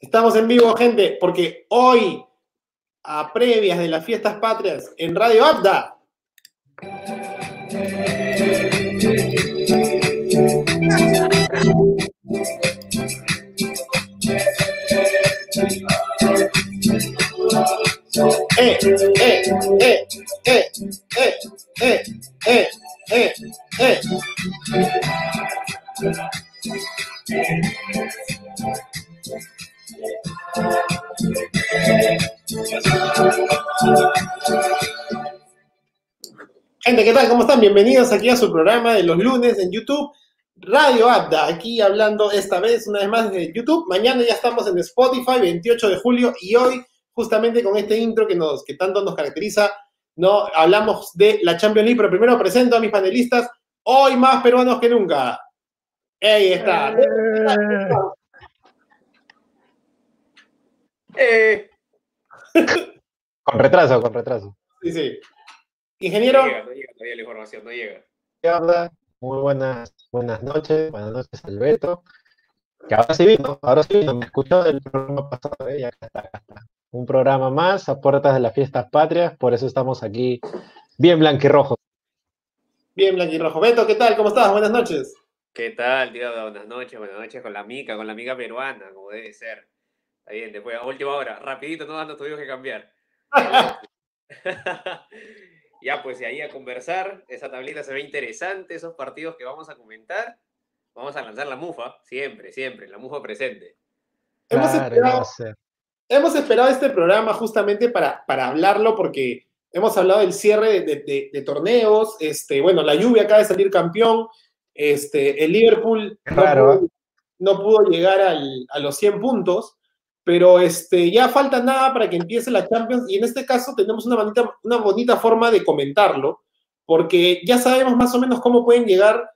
Estamos en vivo, gente, porque hoy, a previas de las fiestas patrias, en Radio Abda. Eh, eh, eh, eh, eh, eh, eh, eh, eh. Gente, ¿qué tal? ¿Cómo están? Bienvenidos aquí a su programa de los lunes en YouTube. Radio Abda, aquí hablando esta vez una vez más de YouTube. Mañana ya estamos en Spotify, 28 de julio, y hoy, justamente con este intro que, nos, que tanto nos caracteriza, ¿no? hablamos de la Champions League, pero primero presento a mis panelistas, hoy más peruanos que nunca. Ahí está. Eh. con retraso, con retraso. Sí, sí. Ingeniero. No llega, no llega todavía la información, no llega. ¿Qué onda? Muy buenas, buenas noches, buenas noches Alberto. Que ahora sí vino, ahora sí vino, me escuchó del programa pasado, ¿eh? y acá está, acá está. Un programa más a puertas de las fiestas patrias, por eso estamos aquí bien blanquirrojos. Bien blanquirrojo. Beto, ¿qué tal? ¿Cómo estás? Buenas noches. ¿Qué tal, tío? Buenas noches, buenas noches con la mica, con la amiga peruana, como debe ser. Está bien, después, a última hora, rapidito, no nos tuvimos que cambiar. ya, pues, y ahí a conversar, esa tablita se ve interesante, esos partidos que vamos a comentar. Vamos a lanzar la mufa, siempre, siempre, la mufa presente. Hemos esperado-. Hemos esperado este programa justamente para, para hablarlo porque hemos hablado del cierre de, de- de- de torneos, este, bueno, la lluvia acaba de salir campeón, este, el Liverpool no, raro, ¿eh? pudo, no pudo llegar al- a los 100 puntos, pero este, ya falta nada para que empiece la Champions y en este caso tenemos una bonita, una bonita forma de comentarlo, porque ya sabemos más o menos cómo pueden llegar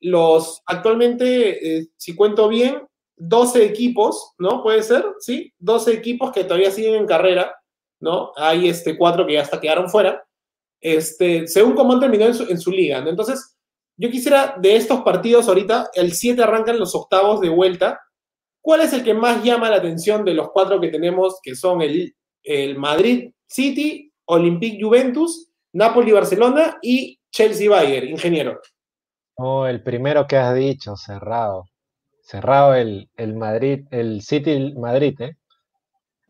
los, actualmente, eh, si cuento bien, 12 equipos, ¿no? Puede ser, ¿sí? 12 equipos que todavía siguen en carrera, ¿no? Hay este, cuatro que ya hasta quedaron fuera, este, según cómo han terminado en su, en su liga, ¿no? Entonces, yo quisiera de estos partidos ahorita, el 7 arrancan los octavos de vuelta. ¿Cuál es el que más llama la atención de los cuatro que tenemos, que son el, el Madrid City, Olympique Juventus, Napoli Barcelona y Chelsea Bayern, ingeniero? Oh, el primero que has dicho, cerrado. Cerrado el, el Madrid, el City Madrid, ¿eh?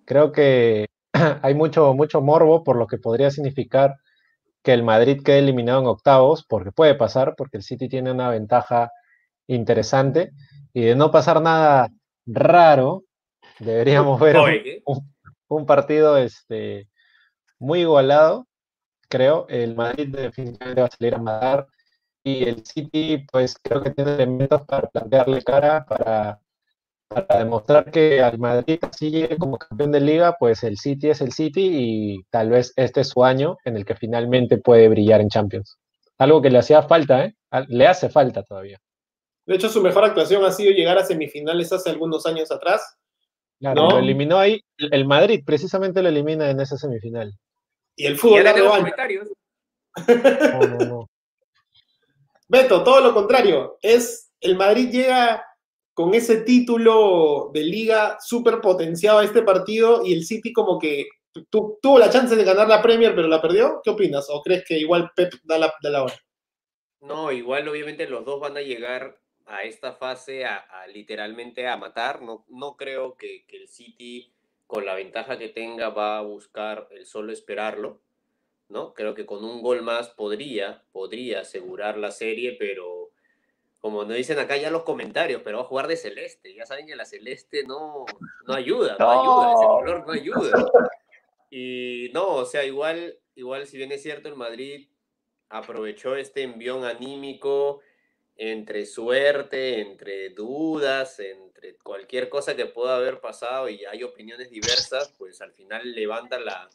Creo que hay mucho, mucho morbo por lo que podría significar que el Madrid quede eliminado en octavos, porque puede pasar, porque el City tiene una ventaja interesante. Y de no pasar nada raro, deberíamos ver un- partido este, muy igualado, creo. El Madrid definitivamente va a salir a matar y el City, pues creo que tiene elementos para plantearle cara, para, para demostrar que al Madrid llegue como campeón de liga, pues el City es el City y tal vez este es su año en el que finalmente puede brillar en Champions. Algo que le hacía falta, ¿eh? Le hace falta todavía. De hecho, su mejor actuación ha sido llegar a semifinales hace algunos años atrás. Claro, No. lo eliminó ahí. El Madrid precisamente lo elimina en esa semifinal. Y el fútbol da tenemos revancha. comentarios. No, no, no. Beto, todo lo contrario. Es el Madrid llega con ese título de liga súper potenciado a este partido y el City como que tu- tuvo la chance de ganar la Premier pero la perdió. ¿Qué opinas? ¿O crees que igual Pep da la, da la hora? No, igual obviamente los dos van a llegar a esta fase a, a literalmente a matar. No, no creo que, que el City, con la ventaja que tenga, va a buscar el solo esperarlo. ¿no? Creo que con un gol más podría, podría asegurar la serie, pero como nos dicen acá ya los comentarios, pero va a jugar de celeste. Ya saben que la celeste no, no ayuda, no, ayuda, ese color no ayuda. Y no, o sea, igual, igual si bien es cierto, el Madrid aprovechó este envión anímico entre suerte, entre dudas, entre cualquier cosa que pueda haber pasado y hay opiniones diversas, pues al final levanta la,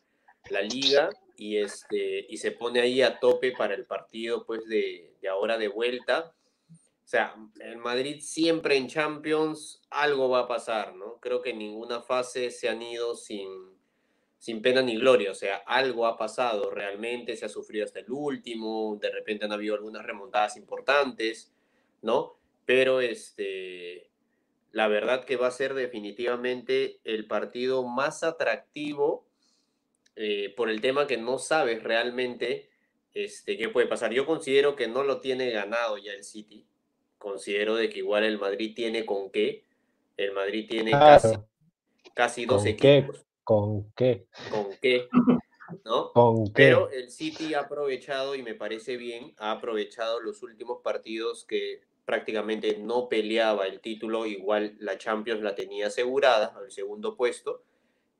la liga y, este, y se pone ahí a tope para el partido pues de, de ahora de vuelta. O sea, el Madrid siempre en Champions algo va a pasar, ¿no? Creo que en ninguna fase se han ido sin, sin pena ni gloria, o sea, algo ha pasado realmente, se ha sufrido hasta el último, de repente han habido algunas remontadas importantes, ¿no? Pero este, la verdad que va a ser definitivamente el partido más atractivo eh, por el tema que no sabes realmente este, qué puede pasar. Yo considero que no lo tiene ganado ya el City. Considero de que igual el Madrid tiene con qué. El Madrid tiene casi, casi dos equipos. ¿Con qué? ¿Con qué? ¿No? ¿Con qué? Pero el City ha aprovechado, y me parece bien, ha aprovechado los últimos partidos que prácticamente no peleaba el título, igual la Champions la tenía asegurada al segundo puesto.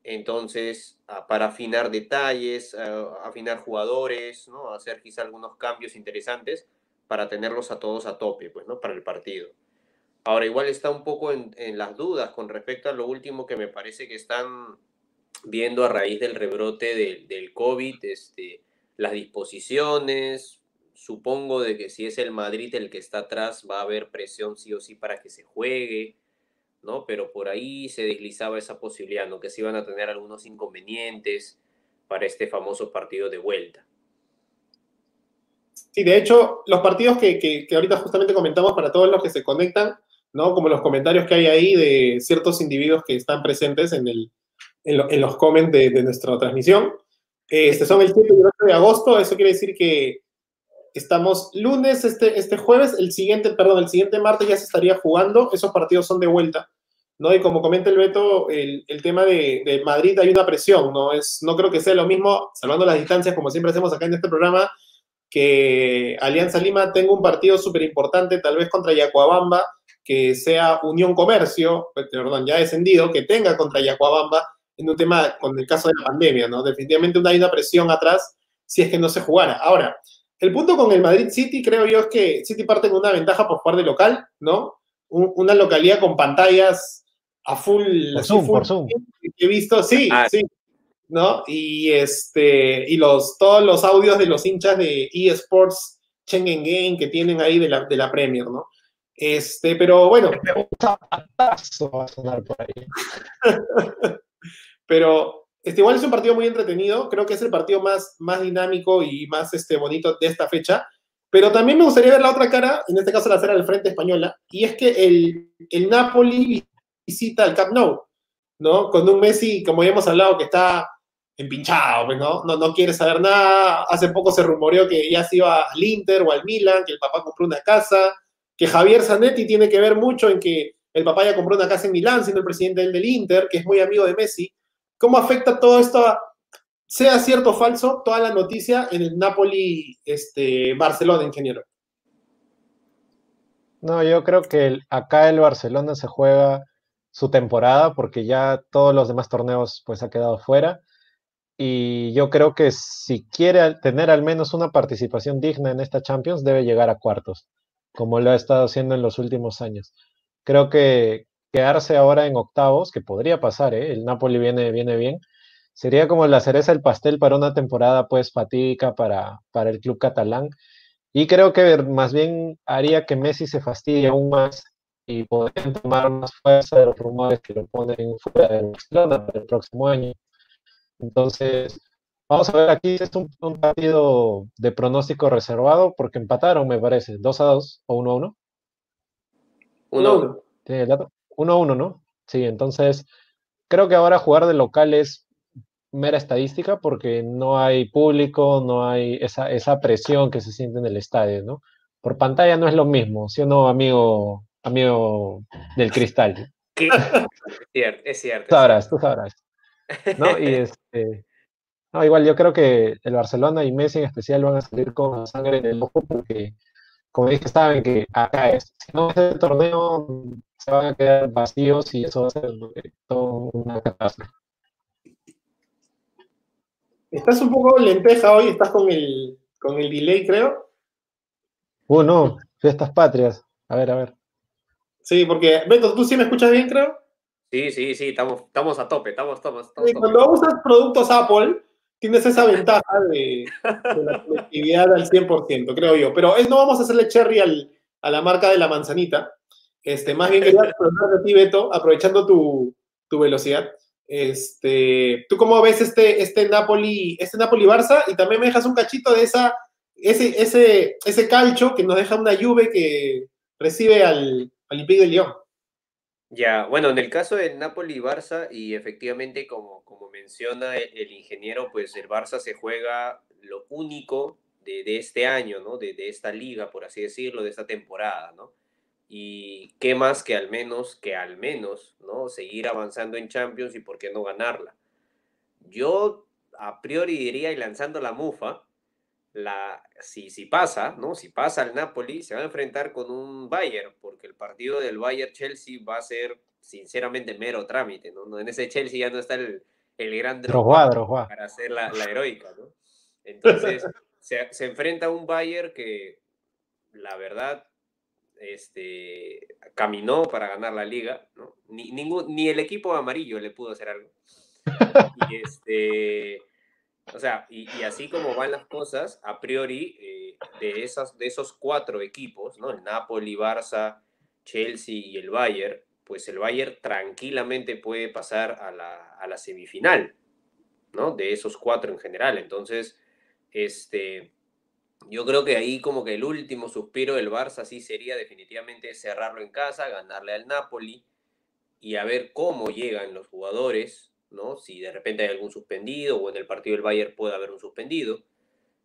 Entonces, para afinar detalles, afinar jugadores, ¿no? hacer quizá algunos cambios interesantes para tenerlos a todos a tope, pues, ¿no? Para el partido. Ahora, igual está un poco en, en las dudas con respecto a lo último que me parece que están viendo a raíz del rebrote del COVID, este, las disposiciones, supongo de que si es el Madrid el que está atrás, va a haber presión sí o sí para que se juegue, ¿no? Pero por ahí se deslizaba esa posibilidad, ¿no? Que se iban a tener algunos inconvenientes para este famoso partido de vuelta. Sí, de hecho, los partidos que, que, ahorita justamente comentamos para todos los que se conectan, ¿no? Como los comentarios que hay ahí de ciertos individuos que están presentes en, el, en, los comments de, de, nuestra transmisión. Este son el 7 y el 8 de agosto, eso quiere decir que Estamos lunes, este, este jueves, el siguiente, perdón, el siguiente martes ya se estaría jugando, esos partidos son de vuelta, ¿no? Y como comenta el Beto, el, el tema de, de, Madrid hay una presión, ¿no? Es, no creo que sea lo mismo, salvando las distancias, como siempre hacemos acá en este programa, que Alianza Lima tenga un partido súper importante, tal vez contra Yacuabamba, que sea Unión Comercio, perdón, ya descendido, que tenga contra Yacuabamba en un tema con el caso de la pandemia, ¿no? Definitivamente hay una presión atrás si es que no se jugara. Ahora, el punto con el Madrid City, creo yo, es que City parte con una ventaja por jugar de local, ¿no? una localidad con pantallas a full. Por Zoom, por Zoom. he visto, sí, ah. sí. ¿No? Y este, y los, todos los audios de los hinchas de eSports Schengen Game que tienen ahí de la, de la Premier, ¿no? Este, pero bueno. pero este, igual es un partido muy entretenido, creo que es el partido más, más dinámico y más este, bonito de esta fecha, pero también me gustaría ver la otra cara, en este caso la cara del Frente Española, y es que el, el Napoli visita el Camp Nou, ¿no? Con un Messi, como ya hemos hablado, que está empinchado, pues, ¿no? ¿no? No quiere saber nada, hace poco se rumoreó que ya se iba al Inter o al Milan, que el papá compró una casa, que Javier Zanetti tiene que ver mucho en que el papá ya compró una casa en Milán, siendo el presidente del, del Inter, que es muy amigo de Messi, ¿Cómo afecta todo esto, sea cierto o falso, toda la noticia en el Napoli este, Barcelona, ingeniero? No, yo creo que acá el Barcelona se juega su temporada porque ya todos los demás torneos pues ha quedado fuera y yo creo que si quiere tener al menos una participación digna en esta Champions debe llegar a cuartos, como lo ha estado haciendo en los últimos años. Creo que, quedarse ahora en octavos, que podría pasar, ¿eh? el Napoli viene, viene bien, sería como la cereza del pastel para una temporada pues fatídica para, para el club catalán. Y creo que más bien haría que Messi se fastidie aún más y podrían tomar más fuerza de los rumores que lo ponen fuera de Barcelona para el próximo año. Entonces, vamos a ver, aquí es un, partido de pronóstico reservado porque empataron, me parece, 2 a 2 o 1 a 1. 1 a 1. ¿Tiene el dato? 1 a 1, ¿no? Sí, entonces creo que ahora jugar de local es mera estadística porque no hay público, no hay esa, esa presión que se siente en el estadio, ¿no? Por pantalla no es lo mismo, ¿sí o no, amigo, amigo del cristal? Es cierto, es cierto. Tú sabrás, tú sabrás. ¿no? Y este, no, igual yo creo que el Barcelona y Messi en especial van a salir con sangre en el ojo porque como dije, saben que acá es. Si no es el torneo, se van a quedar vacíos y eso va a ser todo una catástrofe. Estás un poco lenteja hoy, estás con el, con el delay, creo. Uh, no, fiestas patrias. A ver, a ver. Sí, porque, Beto, ¿tú sí me escuchas bien, creo? Sí, sí, sí, estamos, estamos a tope, estamos, estamos, estamos Cuando usas productos Apple, tienes esa ventaja de, la conectividad al 100%, creo yo. Pero es, no vamos a hacerle cherry al, a la marca de la manzanita. Este, más bien quería a ti, Beto, aprovechando tu, tu, velocidad. Este, ¿Tú cómo ves este, este Napoli, este Napoli Barça? Y también me dejas un cachito de esa, ese, ese, ese calcho que nos deja una lluvia que recibe al Olympique de Lyon. Ya, bueno, en el caso de Napoli y Barça, y efectivamente, como, como menciona el, el ingeniero, pues el Barça se juega lo único de, de este año, ¿no? De, de, esta liga, por así decirlo, de esta temporada, ¿no? Y qué más que al menos, que al menos, ¿no? Seguir avanzando en Champions y por qué no ganarla. Yo a priori diría, y lanzando la mufa, la, si, si pasa, ¿no? Si pasa el Napoli, se va a enfrentar con un Bayern, porque el partido del Bayern-Chelsea va a ser, sinceramente, mero trámite, ¿no? En ese Chelsea ya no está el, el gran Drogba, Drogba. para hacer la, la heroica, ¿no? Entonces, se, se, enfrenta a un Bayern que, la verdad, este, caminó para ganar la liga, ¿no? Ni, ningún, ni el equipo amarillo le pudo hacer algo. Y este o sea, y, así como van las cosas, a priori, eh, de, esas, de esos cuatro equipos, ¿no? El Napoli, Barça, Chelsea y el Bayern, pues el Bayern tranquilamente puede pasar a la, a la semifinal, ¿no? De esos cuatro en general. Entonces, este, yo creo que ahí como que el último suspiro del Barça sí sería definitivamente cerrarlo en casa, ganarle al Napoli y a ver cómo llegan los jugadores, ¿no? Si de repente hay algún suspendido o en el partido del Bayern puede haber un suspendido,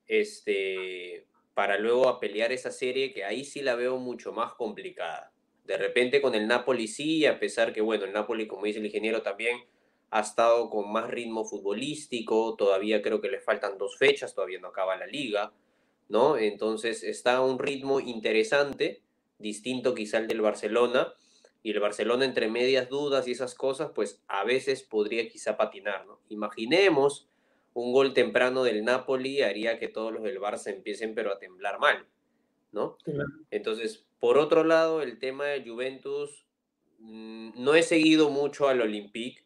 este, para luego a pelear esa serie que ahí sí la veo mucho más complicada. De repente con el Napoli sí, a pesar que, bueno, el Napoli, como dice el ingeniero, también ha estado con más ritmo futbolístico, todavía creo que le faltan dos fechas, todavía no acaba la liga, ¿no? Entonces está a un ritmo interesante, distinto quizá al del Barcelona, y el Barcelona entre medias dudas y esas cosas, pues a veces podría quizá patinar, ¿no? Imaginemos un gol temprano del Napoli haría que todos los del Barça empiecen pero a temblar mal, ¿no? Entonces, por otro lado, el tema de Juventus, mmm, no he seguido mucho al Olympique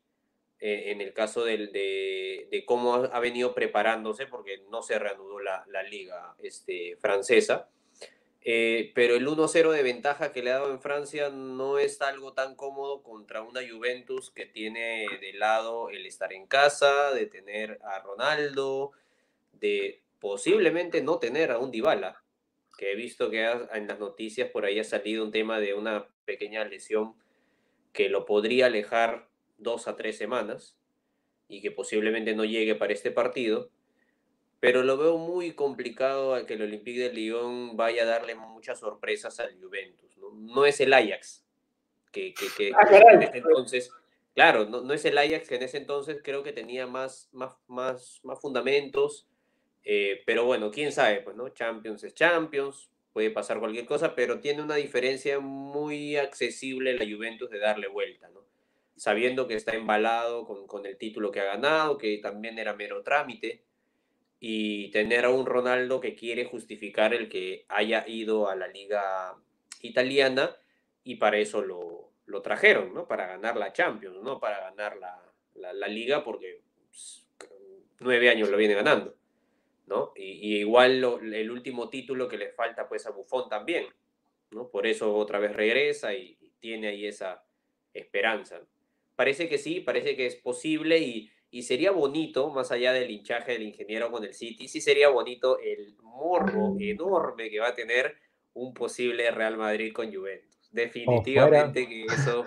eh, en el caso del, de, cómo ha venido preparándose, porque no se reanudó la, liga este, francesa eh, pero el 1-0 de ventaja que le ha dado en Francia no es algo tan cómodo contra una Juventus que tiene de lado el estar en casa, de tener a Ronaldo, de posiblemente no tener a un Dybala, que he visto que en las noticias por ahí ha salido un tema de una pequeña lesión que lo podría alejar dos a tres semanas y que posiblemente no llegue para este partido pero lo veo muy complicado a que el Olympique de Lyon vaya a darle muchas sorpresas al Juventus. No, no es el Ajax, que, que, que, ah, que en ese entonces, claro, no, no, es el Ajax que en ese entonces creo que tenía más, más, más, más fundamentos, eh, pero bueno, quién sabe, pues, ¿no? Champions es Champions, puede pasar cualquier cosa, pero tiene una diferencia muy accesible la Juventus de darle vuelta, ¿no? Sabiendo que está embalado con, con el título que ha ganado, que también era mero trámite y tener a un Ronaldo que quiere justificar el que haya ido a la liga italiana y para eso lo, lo trajeron, ¿no? Para ganar la Champions, no para ganar la, la, liga porque pues, nueve años lo viene ganando, ¿no? Y, igual el último título que le falta pues a Buffon también, ¿no? Por eso otra vez regresa y, y tiene ahí esa esperanza. Parece que sí, parece que es posible y y sería bonito, más allá del hinchaje del ingeniero con el City, sí sería bonito el morbo enorme que va a tener un posible Real Madrid con Juventus. Definitivamente que eso,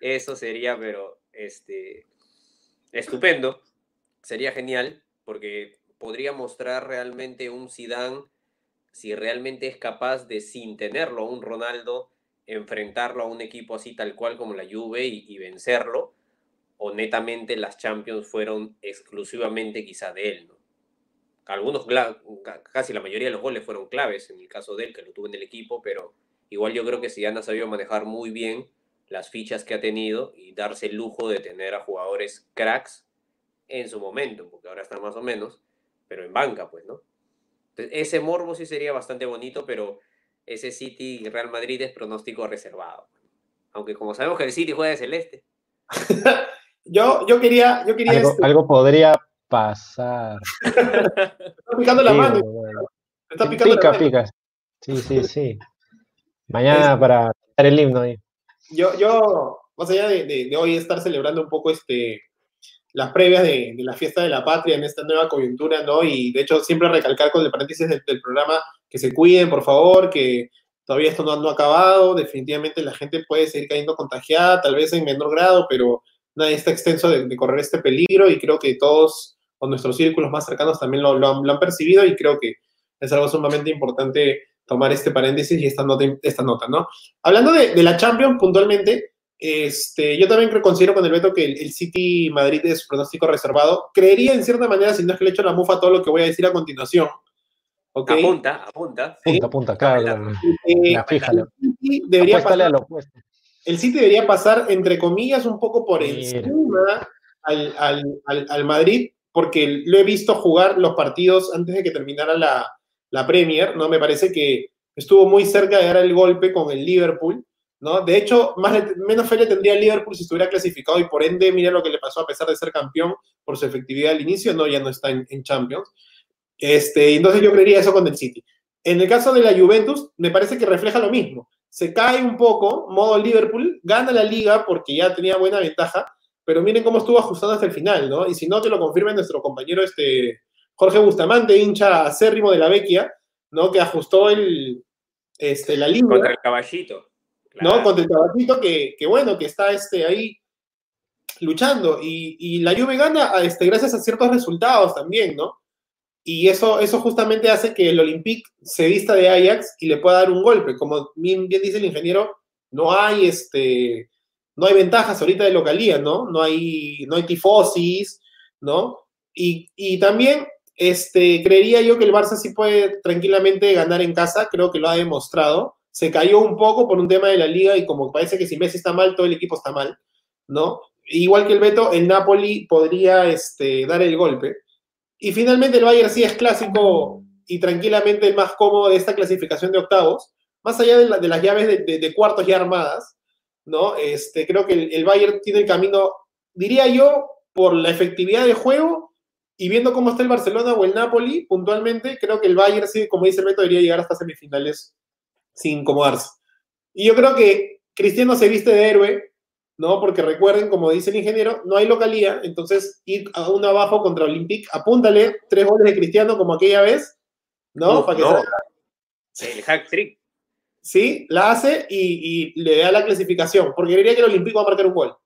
eso sería, pero este, estupendo, sería genial, porque podría mostrar realmente un Zidane, si realmente es capaz de, sin tenerlo, un Ronaldo, enfrentarlo a un equipo así tal cual como la Juve y, vencerlo o netamente las Champions fueron exclusivamente quizá de él. ¿no? Algunos, casi la mayoría de los goles fueron claves en el caso de él, que lo tuvo en el equipo, pero igual yo creo que Zidane ha sabido manejar muy bien las fichas que ha tenido y darse el lujo de tener a jugadores cracks en su momento, porque ahora están más o menos, pero en banca, pues, ¿no? Ese morbo sí sería bastante bonito, pero ese City y Real Madrid es pronóstico reservado. Aunque como sabemos que el City juega de celeste. Yo, yo quería, yo quería algo, este... algo podría pasar. está picando la mano. Está picando pica, la mano. pica. Sí, sí, sí. Mañana es... para estar el himno ahí. Yo, yo, más allá de, de, de, hoy estar celebrando un poco este, las previas de, de, la fiesta de la patria en esta nueva coyuntura, ¿no? Y de hecho siempre recalcar con el paréntesis del, del programa que se cuiden, por favor, que todavía esto no, no ha acabado, definitivamente la gente puede seguir cayendo contagiada, tal vez en menor grado, pero nadie está extenso de, correr este peligro y creo que todos o nuestros círculos más cercanos también lo, han, percibido y creo que es algo sumamente importante tomar este paréntesis y esta nota, esta nota ¿no? Hablando de, la Champions puntualmente, este, yo también considero con el veto que el, City Madrid es pronóstico reservado. Creería en cierta manera, si no es que le echo la mufa a todo lo que voy a decir a continuación. Apunta, apunta. Apunta, apunta, claro. Eh, debería pasar, el City debería pasar, entre comillas, un poco por encima al, al, al, Madrid, porque lo he visto jugar los partidos antes de que terminara la, la Premier, ¿no? Me parece que estuvo muy cerca de dar el golpe con el Liverpool, ¿no? De hecho, más, menos fe le tendría Liverpool si estuviera clasificado y por ende, mira lo que le pasó a pesar de ser campeón por su efectividad al inicio, no, ya no está en, Champions. Este, entonces yo creería eso con el City. En el caso de la Juventus, me parece que refleja lo mismo se cae un poco, modo Liverpool, gana la liga porque ya tenía buena ventaja, pero miren cómo estuvo ajustando hasta el final, ¿no? Y si no, que lo confirme nuestro compañero este, Jorge Bustamante, hincha acérrimo de la Vecchia, ¿no? Que ajustó el, este, la liga. Contra el caballito. ¿No? Contra el caballito que, que, bueno, que está este, ahí luchando. Y, y la Juve gana este, gracias a ciertos resultados también, ¿no? Y eso, eso justamente hace que el Olympique se vista de Ajax y le pueda dar un golpe. Como bien, dice el ingeniero, no hay, este, no hay ventajas ahorita de localía, ¿no? No hay, no hay tifosis, ¿no? Y, y, también este, creería yo que el Barça sí puede tranquilamente ganar en casa, creo que lo ha demostrado. Se cayó un poco por un tema de la liga y como parece que si Messi está mal, todo el equipo está mal, ¿no? Igual que el Beto, el Napoli podría este, dar el golpe. Y finalmente el Bayern sí es clásico y tranquilamente el más cómodo de esta clasificación de octavos, más allá de, las llaves de, cuartos ya armadas, ¿no? Este, creo que el, Bayern tiene el camino, diría yo, por la efectividad de juego y viendo cómo está el Barcelona o el Napoli, puntualmente, creo que el Bayern sí, como dice el Beto, debería llegar hasta semifinales sin incomodarse. Y yo creo que Cristiano se viste de héroe ¿no? Porque recuerden, como dice el ingeniero, no hay localía, entonces ir a uno abajo contra Olympique, apúntale tres goles de Cristiano como aquella vez, ¿no? Para que El hack trick. Sí, la hace y, le da la clasificación, porque diría que el Olympique va a marcar un gol,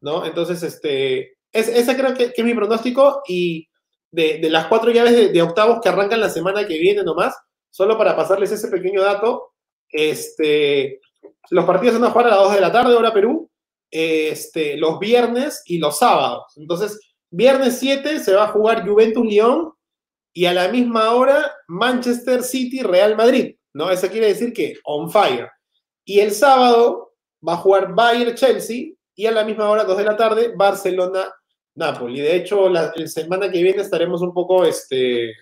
¿no? Entonces, este, es, ese creo que, es mi pronóstico y de, las cuatro llaves de, de, octavos que arrancan la semana que viene nomás, solo para pasarles ese pequeño dato, este, los partidos van a jugar a las 2 de la tarde, hora Perú, este, los viernes y los sábados. Entonces, viernes 7 se va a jugar Juventus-León y a la misma hora Manchester City-Real Madrid, ¿no? Eso quiere decir que on fire. Y el sábado va a jugar Bayern-Chelsea y a la misma hora, 2 de la tarde, Barcelona-Napoli. De hecho, la, semana que viene estaremos un poco este,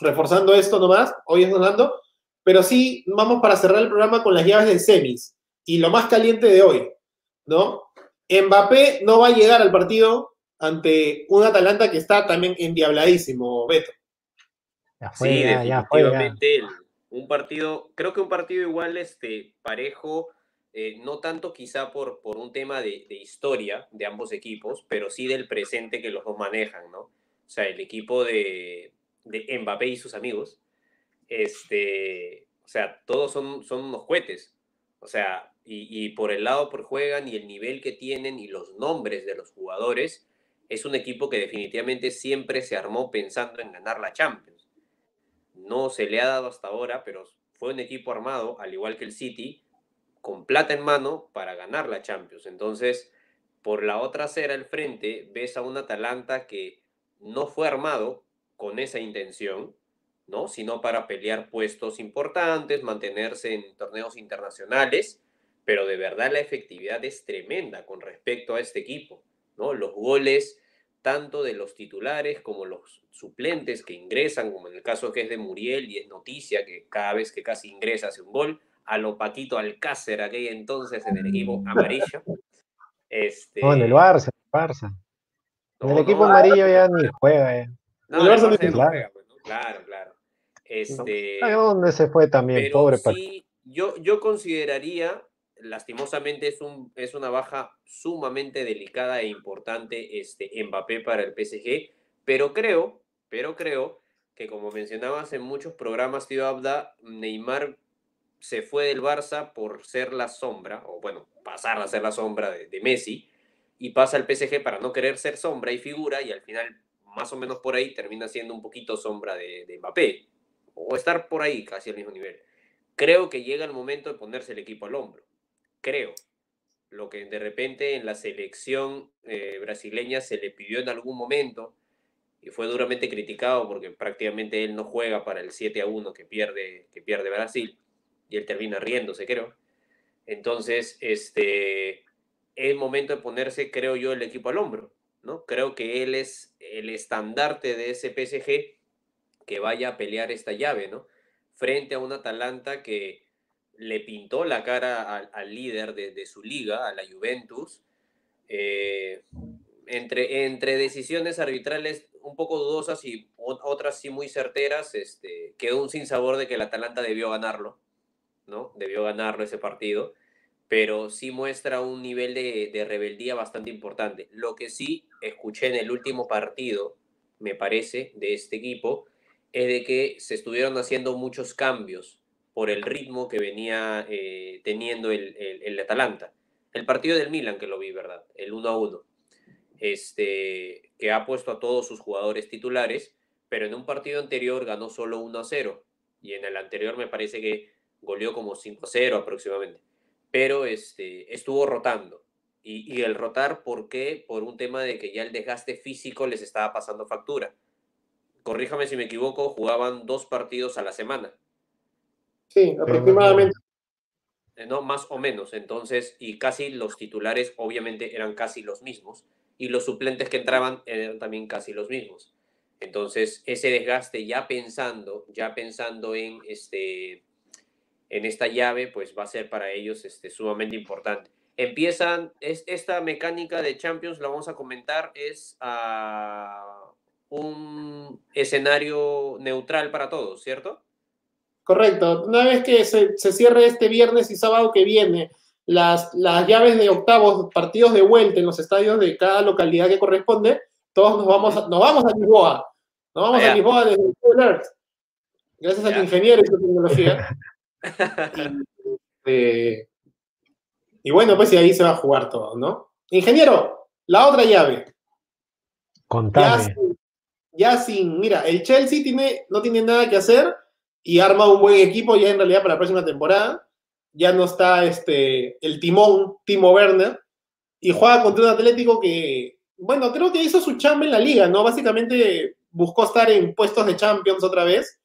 reforzando esto nomás, hoy es donando, pero sí vamos para cerrar el programa con las llaves de semis. Y lo más caliente de hoy, ¿no? Mbappé no va a llegar al partido ante un Atalanta que está también endiabladísimo, Beto. sí, definitivamente. un partido, creo que un partido igual este, parejo, eh, no tanto quizá por, por un tema de, historia de ambos equipos, pero sí del presente que los dos manejan, ¿no? O sea, el equipo de, de Mbappé y sus amigos, este, o sea, todos son, son unos cohetes. O sea, y, por el lado por juegan y el nivel que tienen y los nombres de los jugadores, es un equipo que definitivamente siempre se armó pensando en ganar la Champions. No se le ha dado hasta ahora, pero fue un equipo armado, al igual que el City, con plata en mano para ganar la Champions. Entonces, por la otra acera al frente, ves a un Atalanta que no fue armado con esa intención, ¿no? Sino para pelear puestos importantes, mantenerse en torneos internacionales pero de verdad la efectividad es tremenda con respecto a este equipo, ¿no? Los goles, tanto de los titulares como los suplentes que ingresan, como en el caso que es de Muriel, y es noticia que cada vez que casi ingresa hace un gol, a lo Paquito Alcácer, aquella entonces en el equipo amarillo. Este... No, en el Barça, el Barça. en el equipo amarillo ya ni juega. Eh. No, el Barça, no juega, pues, claro, claro. Este... ¿A dónde se fue también? Pobre sí, yo, yo consideraría lastimosamente es, un, es una baja sumamente delicada e importante este, Mbappé para el PSG, pero creo, pero creo que como mencionabas en muchos programas, tío Abda, Neymar se fue del Barça por ser la sombra, o bueno, pasar a ser la sombra de, Messi, y pasa al PSG para no querer ser sombra y figura, y al final, más o menos por ahí, termina siendo un poquito sombra de, de Mbappé, o estar por ahí casi al mismo nivel. Creo que llega el momento de ponerse el equipo al hombro. Creo. Lo que de repente en la selección eh, brasileña se le pidió en algún momento y fue duramente criticado porque prácticamente él no juega para el 7 a 1 que pierde, que pierde Brasil y él termina riéndose, creo. Entonces, este, es momento de ponerse, creo yo, el equipo al hombro, ¿no? Creo que él es el estandarte de ese PSG que vaya a pelear esta llave, ¿no? Frente a un Atalanta que le pintó la cara al, líder de, su liga, a la Juventus, eh, entre, decisiones arbitrales un poco dudosas y otras sí muy certeras, este, quedó un sinsabor de que el Atalanta debió ganarlo, ¿no? Debió ganarlo ese partido, pero sí muestra un nivel de rebeldía bastante importante. Lo que sí escuché en el último partido, me parece, de este equipo, es de que se estuvieron haciendo muchos cambios por el ritmo que venía eh, teniendo el, el, Atalanta. El partido del Milan, que lo vi, ¿verdad? El 1 a 1 este, que ha puesto a todos sus jugadores titulares, pero en un partido anterior ganó solo 1 a 0 y en el anterior me parece que goleó como 5 a 0 aproximadamente, pero este, estuvo rotando. Y, y el rotar, ¿por qué? Por un tema de que ya el desgaste físico les estaba pasando factura. Corríjame si me equivoco, jugaban dos partidos a la semana. Sí, aproximadamente. No, más o menos. Entonces, y casi los titulares obviamente eran casi los mismos y los suplentes que entraban eran también casi los mismos. Entonces, ese desgaste ya pensando, ya pensando en, este, en esta llave, pues va a ser para ellos este, sumamente importante. Empiezan, es, esta mecánica de Champions, la vamos a comentar, es a un escenario neutral para todos, ¿cierto? Correcto. Una vez que se, se cierre este viernes y sábado que viene las, las llaves de octavos, partidos de vuelta en los estadios de cada localidad que corresponde, todos nos vamos a, nos vamos a Lisboa. Nos vamos a Lisboa desde Google Earth. Gracias al ingeniero y su tecnología. y, eh, y, bueno, pues y ahí se va a jugar todo, ¿no? Ingeniero, la otra llave. Contame. Ya ya sin, mira, el Chelsea tiene, no tiene nada que hacer y arma un buen equipo ya en realidad para la próxima temporada ya no está este, el timón, Timo Werner, y juega contra un Atlético que, bueno, creo que hizo su chamba en la liga, ¿no? Básicamente buscó estar en puestos de Champions otra vez,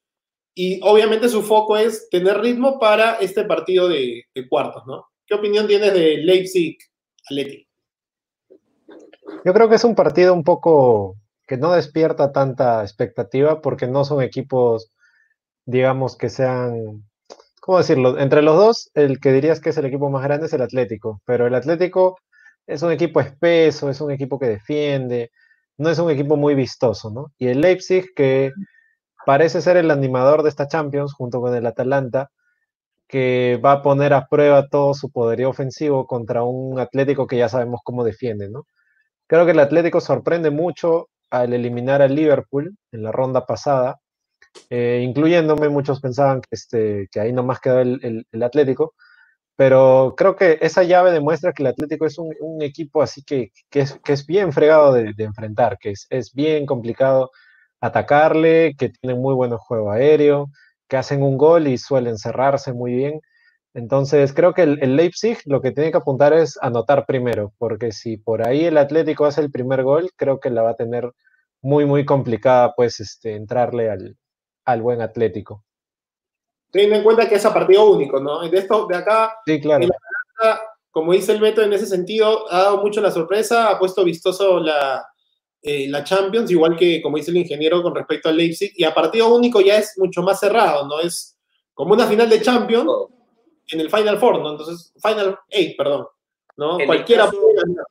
y obviamente su foco es tener ritmo para este partido de, cuartos, ¿no? ¿Qué opinión tienes de Leipzig, Atleti? Yo creo que es un partido un poco que no despierta tanta expectativa porque no son equipos, digamos, que sean ¿cómo decirlo? Entre los dos, el que dirías que es el equipo más grande es el Atlético, pero el Atlético es un equipo espeso, es un equipo que defiende, no es un equipo muy vistoso, ¿no? Y el Leipzig, que parece ser el animador de esta Champions, junto con el Atalanta, que va a poner a prueba todo su poderío ofensivo contra un Atlético que ya sabemos cómo defiende, ¿no? Creo que el Atlético sorprende mucho al eliminar al Liverpool en la ronda pasada, eh, incluyéndome, muchos pensaban que, este, que ahí nomás quedó el, el, Atlético, pero creo que esa llave demuestra que el Atlético es un, equipo así que, que, es, que, es, bien fregado de, enfrentar, que es, es, bien complicado atacarle, que tienen muy buen juego aéreo, que hacen un gol y suelen cerrarse muy bien. Entonces creo que el, el, Leipzig lo que tiene que apuntar es anotar primero, porque si por ahí el Atlético hace el primer gol, creo que la va a tener muy, muy complicada pues este, entrarle al, al buen Atlético. Teniendo en cuenta que es a partido único, ¿no? De esto, de acá, sí, claro. como dice el Beto, en ese sentido, ha dado mucho la sorpresa, ha puesto vistoso la, eh, la Champions, igual que, como dice el ingeniero, con respecto al Leipzig, y a partido único ya es mucho más cerrado, ¿no? Es como una final de Champions en el Final Four, ¿no? Entonces, Final Eight, perdón, ¿no? Cualquiera puede ganar.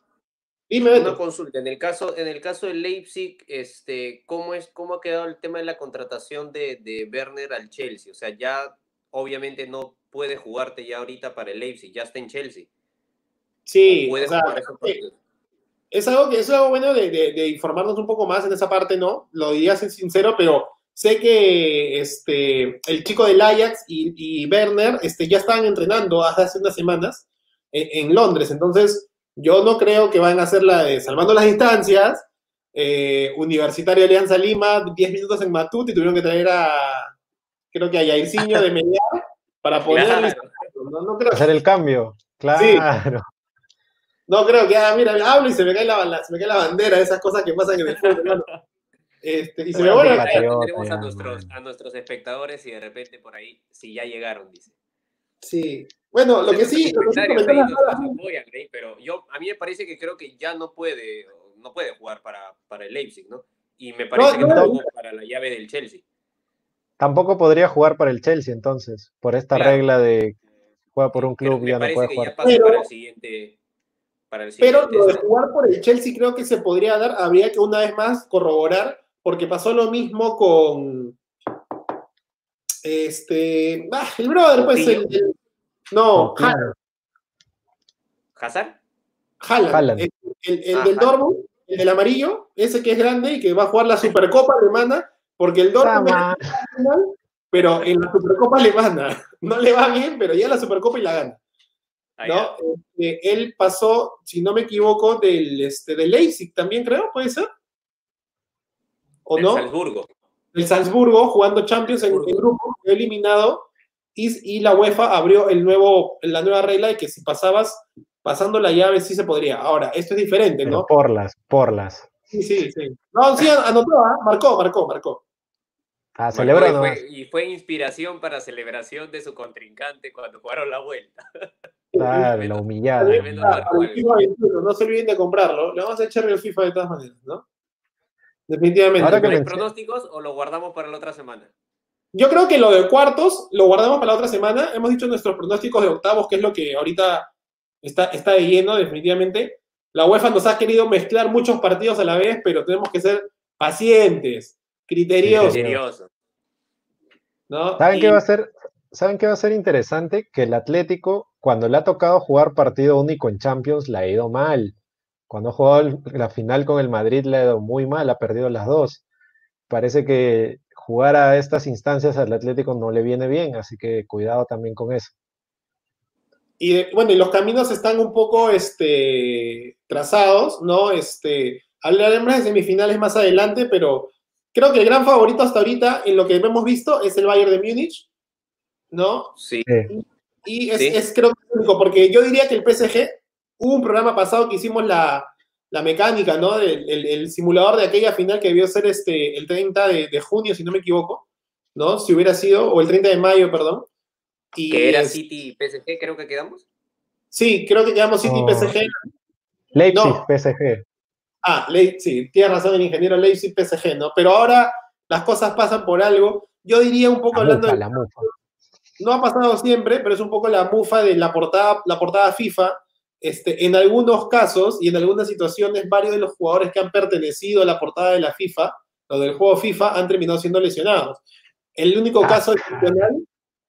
Dime, Una consulta. En el caso, en el caso de Leipzig, este, ¿cómo es, cómo ha quedado el tema de la contratación de, de Werner al Chelsea? O sea, ya obviamente no puede jugarte ya ahorita para el Leipzig, ya está en Chelsea. Sí, o sea, es algo que es algo bueno de, de, de, informarnos un poco más en esa parte, ¿no? Lo diría sin sincero, pero sé que este, el chico del Ajax y, y Werner este, ya estaban entrenando hace unas semanas en, Londres, entonces yo no creo que van a hacer la de salvando las distancias, eh, Universitario Alianza Lima, 10 minutos en Matute y tuvieron que traer a, creo que a Jairzinho de Melgar para poner... No, creo. Hacer el cambio, claro. No creo que, ah, mira, hablo y se me cae la, se me cae la bandera, esas cosas que pasan en el fútbol, este, y se me vuelve a tenemos a nuestros, a nuestros espectadores y de repente por ahí, si ya llegaron, dice. Sí. Bueno, lo que sí. Lo que pero yo, a mí me parece que creo que ya no puede, no puede jugar para, para el Leipzig, ¿no? Y me parece que tampoco para la llave del Chelsea. Tampoco podría jugar para el Chelsea entonces, por esta regla de juega por un club y ya no puede jugar. para el siguiente pero lo de jugar por el Chelsea creo que se podría dar, habría que una vez más corroborar, porque pasó lo mismo con este, ah, el brother, pues el, no, claro. ¿Hazard? Haaland, el, el, del Dortmund, el del amarillo, ese que es grande y que va a jugar la Supercopa alemana, porque el Dortmund pero en la Supercopa alemana no le va bien, pero ya la Supercopa y la gana. ¿no? Este, él pasó, si no me equivoco, del, este, de Leipzig también, creo, ¿puede ser? ¿O no? Salzburgo. El Salzburgo, jugando Champions en el grupo, eliminado, y, y, la UEFA abrió el nuevo, la nueva regla de que si pasabas, pasando la llave, sí se podría. Ahora, esto es diferente, ¿no? por las, por las. Sí, sí, sí. No, sí, anotó, ¿ah? marcó, marcó, marcó. Ah, celebró, y, fue, y fue inspiración para celebración de su contrincante cuando jugaron la vuelta. Claro, la humillada. no se olviden de comprarlo. Le vamos a echar el FIFA de todas maneras, ¿no? Definitivamente. ¿Ahora que pronósticos o lo guardamos para la otra semana? Yo creo que lo de cuartos lo guardamos para la otra semana. Hemos dicho nuestros pronósticos de octavos, que es lo que ahorita está, está de lleno, definitivamente. La UEFA nos ha querido mezclar muchos partidos a la vez, pero tenemos que ser pacientes, criteriosos. ¿no? ¿Saben qué va a ser? ¿Saben qué va a ser interesante? Que el Atlético, cuando le ha tocado jugar partido único en Champions, le ha ido mal. Cuando ha jugado la final con el Madrid, le ha ido muy mal, ha perdido las dos. Parece que jugar a estas instancias al Atlético no le viene bien, así que cuidado también con eso. Y bueno, y los caminos están un poco este, trazados, ¿no? Este, hablaremos de semifinales más adelante, pero creo que el gran favorito hasta ahorita, en lo que hemos visto, es el Bayern de Múnich ¿no? Sí. Y es, creo que único, porque yo diría que el PSG, hubo un programa pasado que hicimos la, mecánica, ¿no? El, simulador de aquella final que debió ser este, el 30 de, junio, si no me equivoco, ¿no? Si hubiera sido, o el 30 de mayo, perdón. Y que era City PSG, creo que quedamos. Sí, creo que quedamos City PSG. Leipzig PSG. Ah, sí, tiene razón el ingeniero Leipzig PSG, ¿no? Pero ahora las cosas pasan por algo. Yo diría un poco hablando de, no ha pasado siempre, pero es un poco la mufa de la portada, la portada FIFA. Este, en algunos casos y en algunas situaciones, varios de los jugadores que han pertenecido a la portada de la FIFA, o del juego FIFA, han terminado siendo lesionados. El único ah. caso excepcional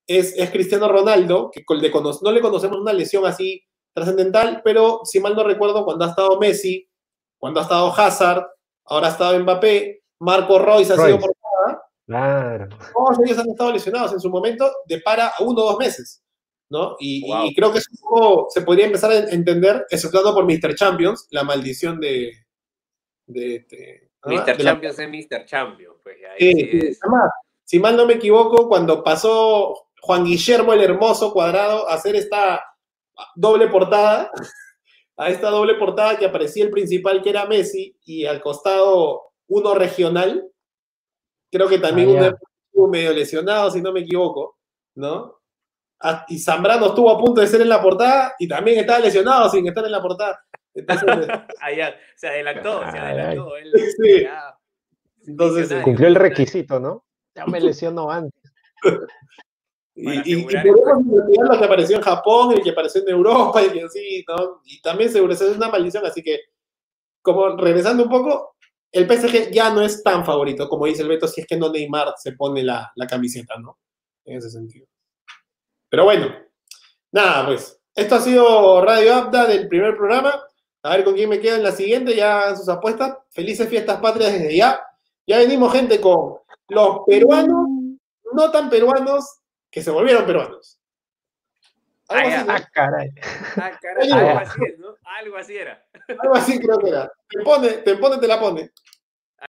es, es, Cristiano Ronaldo, que no le conocemos una lesión así trascendental, pero si mal no recuerdo, cuando ha estado Messi, cuando ha estado Hazard, ahora ha estado Mbappé, Marco Royce ha sido portada, Claro. Todos ellos han estado lesionados en su momento de para uno o dos meses. ¿No? Y, creo que eso se podría empezar a entender, exceptuando por Mr. Champions, la maldición de. de, Mr. Champions es Mr. Champions. Pues, además, si mal no me equivoco, cuando pasó Juan Guillermo el Hermoso Cuadrado a hacer esta doble portada, a esta doble portada que aparecía el principal que era Messi y al costado uno regional, Creo que también ah, estuvo medio lesionado, si no me equivoco, ¿no? Ah, y Zambrano estuvo a punto de ser en la portada y también estaba lesionado sin estar en la portada. Entonces, se adelantó, se adelantó. Entonces, cumplió el requisito, ¿no? Ya me lesionó antes. Y, y, podemos investigar lo que apareció en Japón, el que apareció en Europa, y así, ¿no? Y también seguro, es una maldición, así que, como regresando un poco, el PSG ya no es tan favorito, como dice el Beto, si es que no Neymar se pone la, camiseta, ¿no? En ese sentido. Pero bueno, nada, pues, esto ha sido Radio Abda del primer programa. A ver con quién me queda en la siguiente, ya sus apuestas. Felices fiestas patrias desde ya. Ya venimos, gente, con los peruanos, no tan peruanos, que se volvieron peruanos. Algo ah, así, ¿no? ah, caray. Ah, caray, algo así, es, ¿no? Algo así era. Algo así creo que era. Te pone, te pone, te la pone.